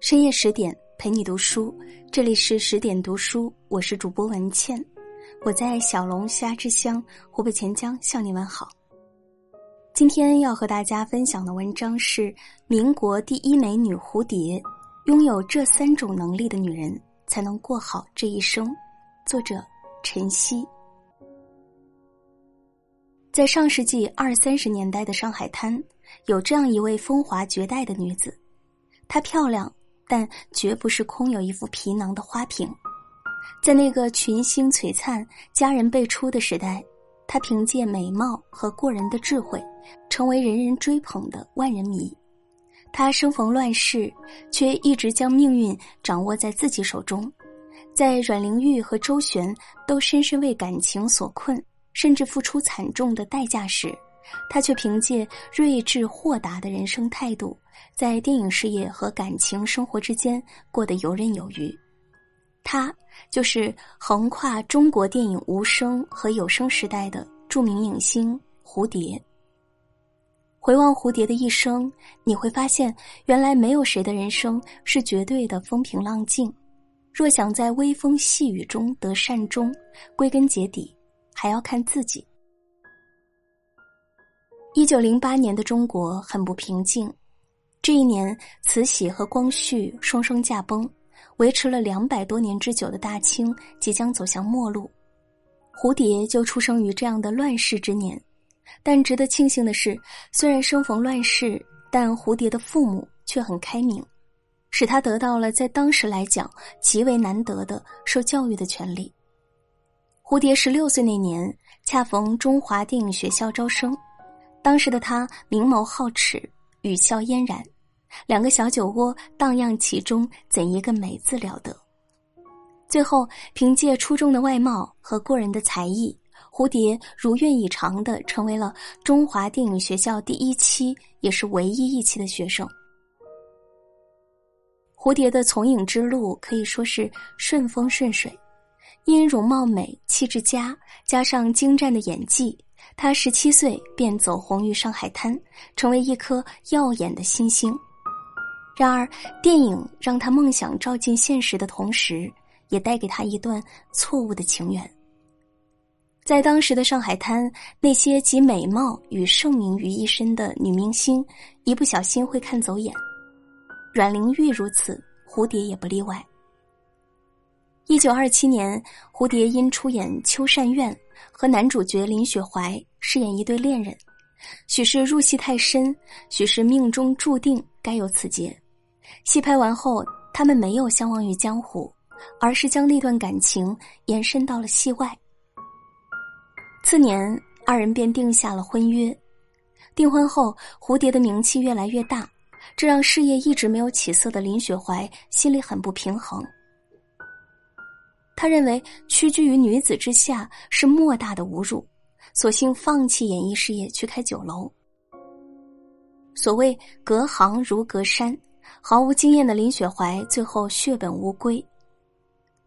深夜十点陪你读书，这里是十点读书，我是主播文倩，我在小龙虾之乡湖北潜江向你问好。今天要和大家分享的文章是民国第一美女蝴蝶，拥有这三种能力的女人才能过好这一生。作者陈曦。在上世纪二三十年代的上海滩，有这样一位风华绝代的女子，她漂亮。但绝不是空有一副皮囊的花瓶，在那个群星璀璨、佳人辈出的时代，她凭借美貌和过人的智慧，成为人人追捧的万人迷。她生逢乱世，却一直将命运掌握在自己手中。在阮玲玉和周旋都深深为感情所困，甚至付出惨重的代价时，她却凭借睿智豁达的人生态度。在电影事业和感情生活之间过得游刃有余，他就是横跨中国电影无声和有声时代的著名影星蝴蝶。回望蝴蝶的一生，你会发现，原来没有谁的人生是绝对的风平浪静。若想在微风细雨中得善终，归根结底还要看自己。一九零八年的中国很不平静。这一年，慈禧和光绪双双驾崩，维持了两百多年之久的大清即将走向末路。蝴蝶就出生于这样的乱世之年，但值得庆幸的是，虽然生逢乱世，但蝴蝶的父母却很开明，使他得到了在当时来讲极为难得的受教育的权利。蝴蝶十六岁那年，恰逢中华电影学校招生，当时的他明眸皓齿。语笑嫣然，两个小酒窝荡漾其中，怎一个美字了得！最后，凭借出众的外貌和过人的才艺，蝴蝶如愿以偿的成为了中华电影学校第一期，也是唯一一期的学生。蝴蝶的从影之路可以说是顺风顺水，因容貌美、气质佳，加上精湛的演技。她十七岁便走红于上海滩，成为一颗耀眼的新星。然而，电影让他梦想照进现实的同时，也带给他一段错误的情缘。在当时的上海滩，那些集美貌与盛名于一身的女明星，一不小心会看走眼。阮玲玉如此，蝴蝶也不例外。一九二七年，蝴蝶因出演《秋善院》，和男主角林雪怀。饰演一对恋人，许是入戏太深，许是命中注定该有此劫。戏拍完后，他们没有相忘于江湖，而是将那段感情延伸到了戏外。次年，二人便定下了婚约。订婚后，蝴蝶的名气越来越大，这让事业一直没有起色的林雪怀心里很不平衡。他认为屈居于女子之下是莫大的侮辱。索性放弃演艺事业，去开酒楼。所谓隔行如隔山，毫无经验的林雪怀最后血本无归。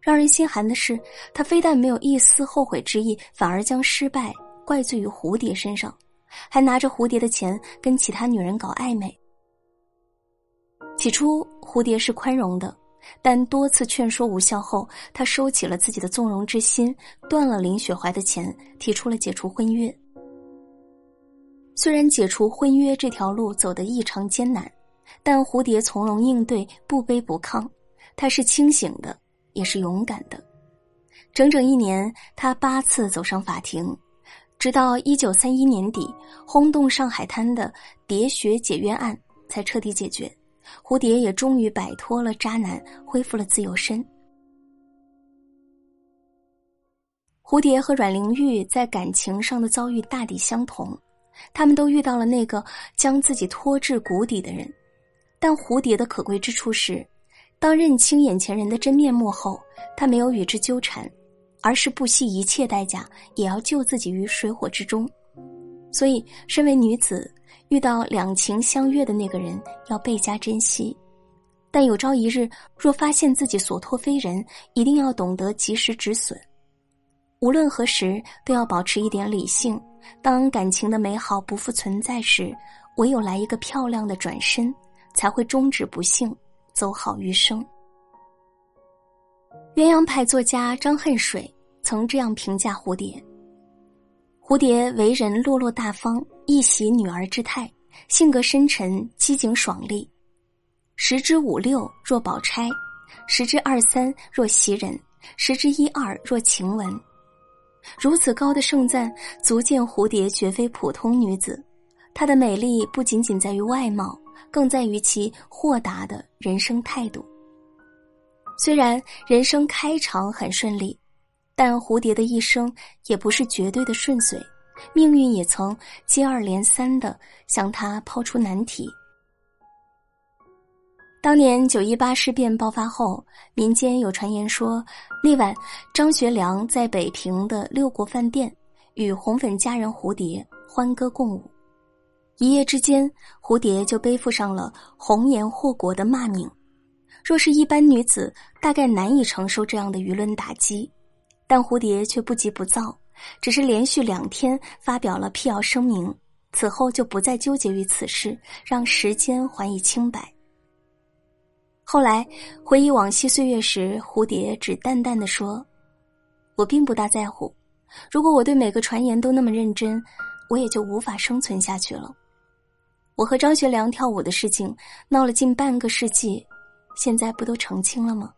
让人心寒的是，他非但没有一丝后悔之意，反而将失败怪罪于蝴蝶身上，还拿着蝴蝶的钱跟其他女人搞暧昧。起初，蝴蝶是宽容的。但多次劝说无效后，他收起了自己的纵容之心，断了林雪怀的钱，提出了解除婚约。虽然解除婚约这条路走得异常艰难，但蝴蝶从容应对，不卑不亢。他是清醒的，也是勇敢的。整整一年，他八次走上法庭，直到一九三一年底，轰动上海滩的蝶雪解约案才彻底解决。蝴蝶也终于摆脱了渣男，恢复了自由身。蝴蝶和阮玲玉在感情上的遭遇大抵相同，他们都遇到了那个将自己拖至谷底的人。但蝴蝶的可贵之处是，当认清眼前人的真面目后，他没有与之纠缠，而是不惜一切代价也要救自己于水火之中。所以，身为女子。遇到两情相悦的那个人，要倍加珍惜；但有朝一日若发现自己所托非人，一定要懂得及时止损。无论何时，都要保持一点理性。当感情的美好不复存在时，唯有来一个漂亮的转身，才会终止不幸，走好余生。鸳鸯派作家张恨水曾这样评价蝴蝶：蝴蝶为人落落大方，一袭女儿之态，性格深沉，机警爽利。十之五六若宝钗，十之二三若袭人，十之一二若晴雯。如此高的盛赞，足见蝴蝶绝非普通女子。她的美丽不仅仅在于外貌，更在于其豁达的人生态度。虽然人生开场很顺利，但蝴蝶的一生也不是绝对的顺遂，命运也曾接二连三的向他抛出难题。当年九一八事变爆发后，民间有传言说，那晚张学良在北平的六国饭店与红粉佳人蝴蝶欢歌共舞，一夜之间，蝴蝶就背负上了红颜祸国的骂名。若是一般女子，大概难以承受这样的舆论打击，但蝴蝶却不急不躁，只是连续两天发表了辟谣声明，此后就不再纠结于此事，让时间还以清白。后来回忆往昔岁月时，蝴蝶只淡淡的说：“我并不大在乎。如果我对每个传言都那么认真，我也就无法生存下去了。我和张学良跳舞的事情闹了近半个世纪，现在不都澄清了吗？”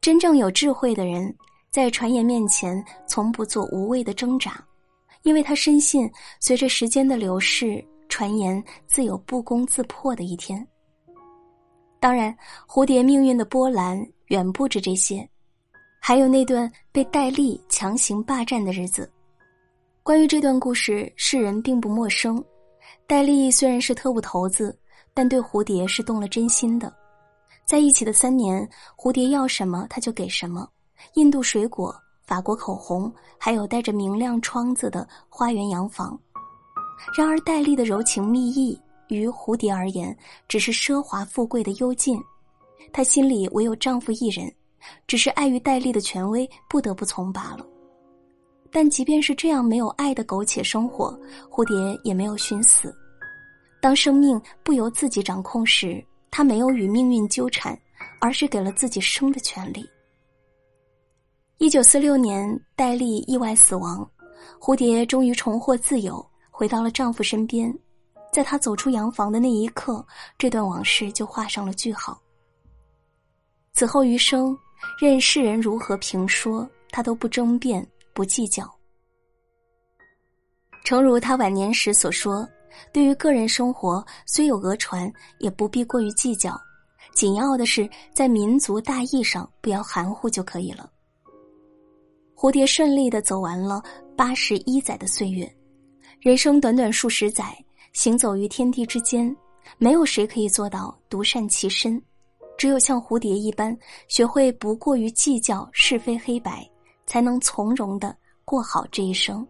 真正有智慧的人，在传言面前从不做无谓的挣扎，因为他深信，随着时间的流逝，传言自有不攻自破的一天。当然，蝴蝶命运的波澜远不止这些，还有那段被戴笠强行霸占的日子。关于这段故事，世人并不陌生。戴笠虽然是特务头子，但对蝴蝶是动了真心的。在一起的三年，蝴蝶要什么他就给什么：印度水果、法国口红，还有带着明亮窗子的花园洋房。然而，戴笠的柔情蜜意。于蝴蝶而言，只是奢华富贵的幽禁。她心里唯有丈夫一人，只是碍于戴笠的权威，不得不从罢了。但即便是这样没有爱的苟且生活，蝴蝶也没有寻死。当生命不由自己掌控时，她没有与命运纠缠，而是给了自己生的权利。一九四六年，戴笠意外死亡，蝴蝶终于重获自由，回到了丈夫身边。在她走出洋房的那一刻，这段往事就画上了句号。此后余生，任世人如何评说，他都不争辩，不计较。诚如他晚年时所说：“对于个人生活，虽有讹传，也不必过于计较，紧要的是在民族大义上不要含糊就可以了。”蝴蝶顺利的走完了八十一载的岁月，人生短短数十载。行走于天地之间，没有谁可以做到独善其身，只有像蝴蝶一般，学会不过于计较是非黑白，才能从容的过好这一生。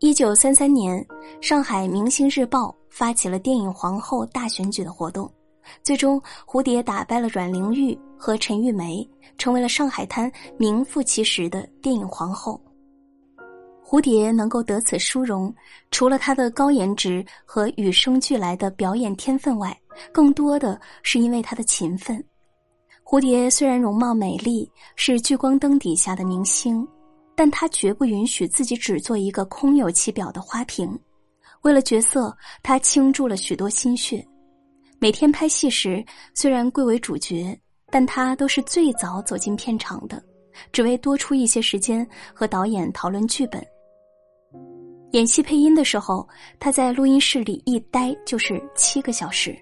一九三三年，上海《明星日报》发起了电影皇后大选举的活动，最终蝴蝶打败了阮玲玉和陈玉梅，成为了上海滩名副其实的电影皇后。蝴蝶能够得此殊荣，除了她的高颜值和与生俱来的表演天分外，更多的是因为她的勤奋。蝴蝶虽然容貌美丽，是聚光灯底下的明星，但她绝不允许自己只做一个空有其表的花瓶。为了角色，她倾注了许多心血。每天拍戏时，虽然贵为主角，但她都是最早走进片场的，只为多出一些时间和导演讨论剧本。演戏配音的时候，他在录音室里一待就是七个小时。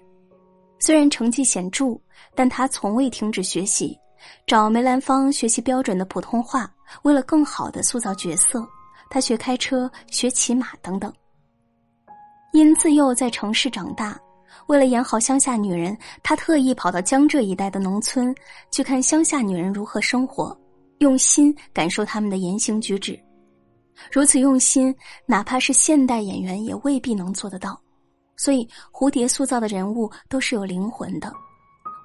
虽然成绩显著，但他从未停止学习，找梅兰芳学习标准的普通话。为了更好的塑造角色，他学开车、学骑马等等。因自幼在城市长大，为了演好乡下女人，他特意跑到江浙一带的农村去看乡下女人如何生活，用心感受他们的言行举止。如此用心，哪怕是现代演员也未必能做得到。所以，蝴蝶塑造的人物都是有灵魂的。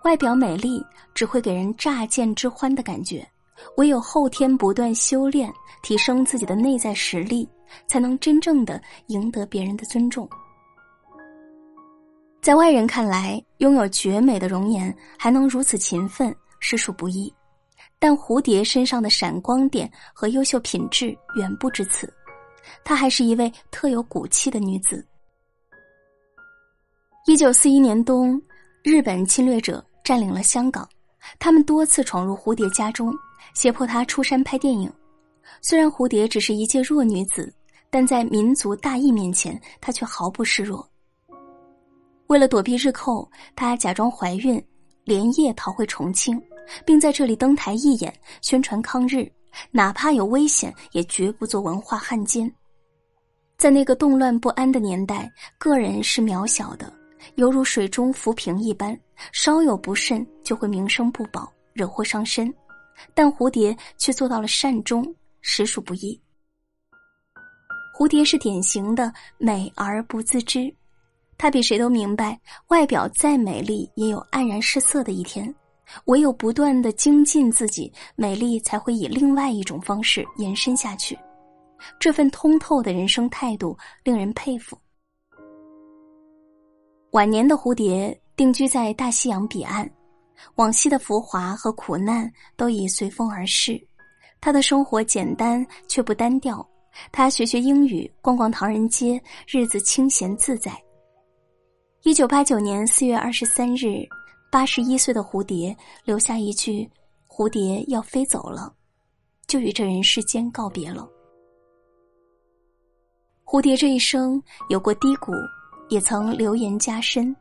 外表美丽只会给人乍见之欢的感觉，唯有后天不断修炼，提升自己的内在实力，才能真正的赢得别人的尊重。在外人看来，拥有绝美的容颜还能如此勤奋，实属不易。但蝴蝶身上的闪光点和优秀品质远不止此，她还是一位特有骨气的女子。一九四一年冬，日本侵略者占领了香港，他们多次闯入蝴蝶家中，胁迫她出山拍电影。虽然蝴蝶只是一介弱女子，但在民族大义面前，她却毫不示弱。为了躲避日寇，她假装怀孕，连夜逃回重庆。并在这里登台义演，宣传抗日，哪怕有危险，也绝不做文化汉奸。在那个动乱不安的年代，个人是渺小的，犹如水中浮萍一般，稍有不慎就会名声不保，惹祸上身。但蝴蝶却做到了善终，实属不易。蝴蝶是典型的美而不自知，她比谁都明白，外表再美丽，也有黯然失色的一天。唯有不断的精进自己，美丽才会以另外一种方式延伸下去。这份通透的人生态度令人佩服。晚年的蝴蝶定居在大西洋彼岸，往昔的浮华和苦难都已随风而逝。他的生活简单却不单调，他学学英语，逛逛唐人街，日子清闲自在。一九八九年四月二十三日。八十一岁的蝴蝶留下一句：“蝴蝶要飞走了，就与这人世间告别了。”蝴蝶这一生有过低谷，也曾流言加身，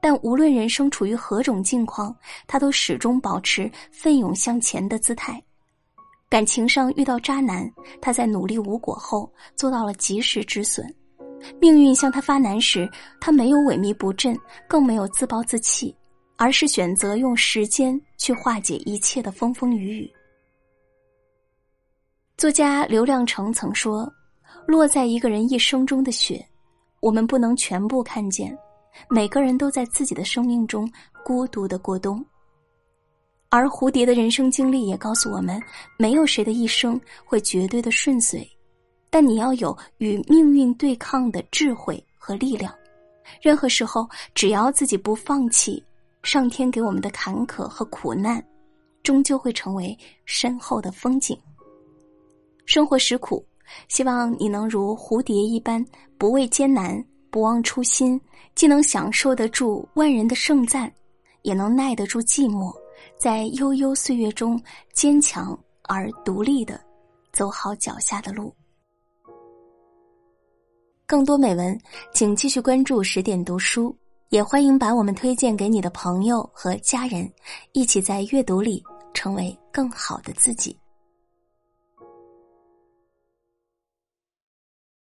但无论人生处于何种境况，他都始终保持奋勇向前的姿态。感情上遇到渣男，他在努力无果后做到了及时止损；命运向他发难时，他没有萎靡不振，更没有自暴自弃。而是选择用时间去化解一切的风风雨雨。作家刘亮程曾说：“落在一个人一生中的雪，我们不能全部看见。每个人都在自己的生命中孤独的过冬。”而蝴蝶的人生经历也告诉我们，没有谁的一生会绝对的顺遂，但你要有与命运对抗的智慧和力量。任何时候，只要自己不放弃。上天给我们的坎坷和苦难，终究会成为身后的风景。生活实苦，希望你能如蝴蝶一般，不畏艰难，不忘初心，既能享受得住万人的盛赞，也能耐得住寂寞，在悠悠岁月中坚强而独立的走好脚下的路。更多美文，请继续关注十点读书。也欢迎把我们推荐给你的朋友和家人，一起在阅读里成为更好的自己。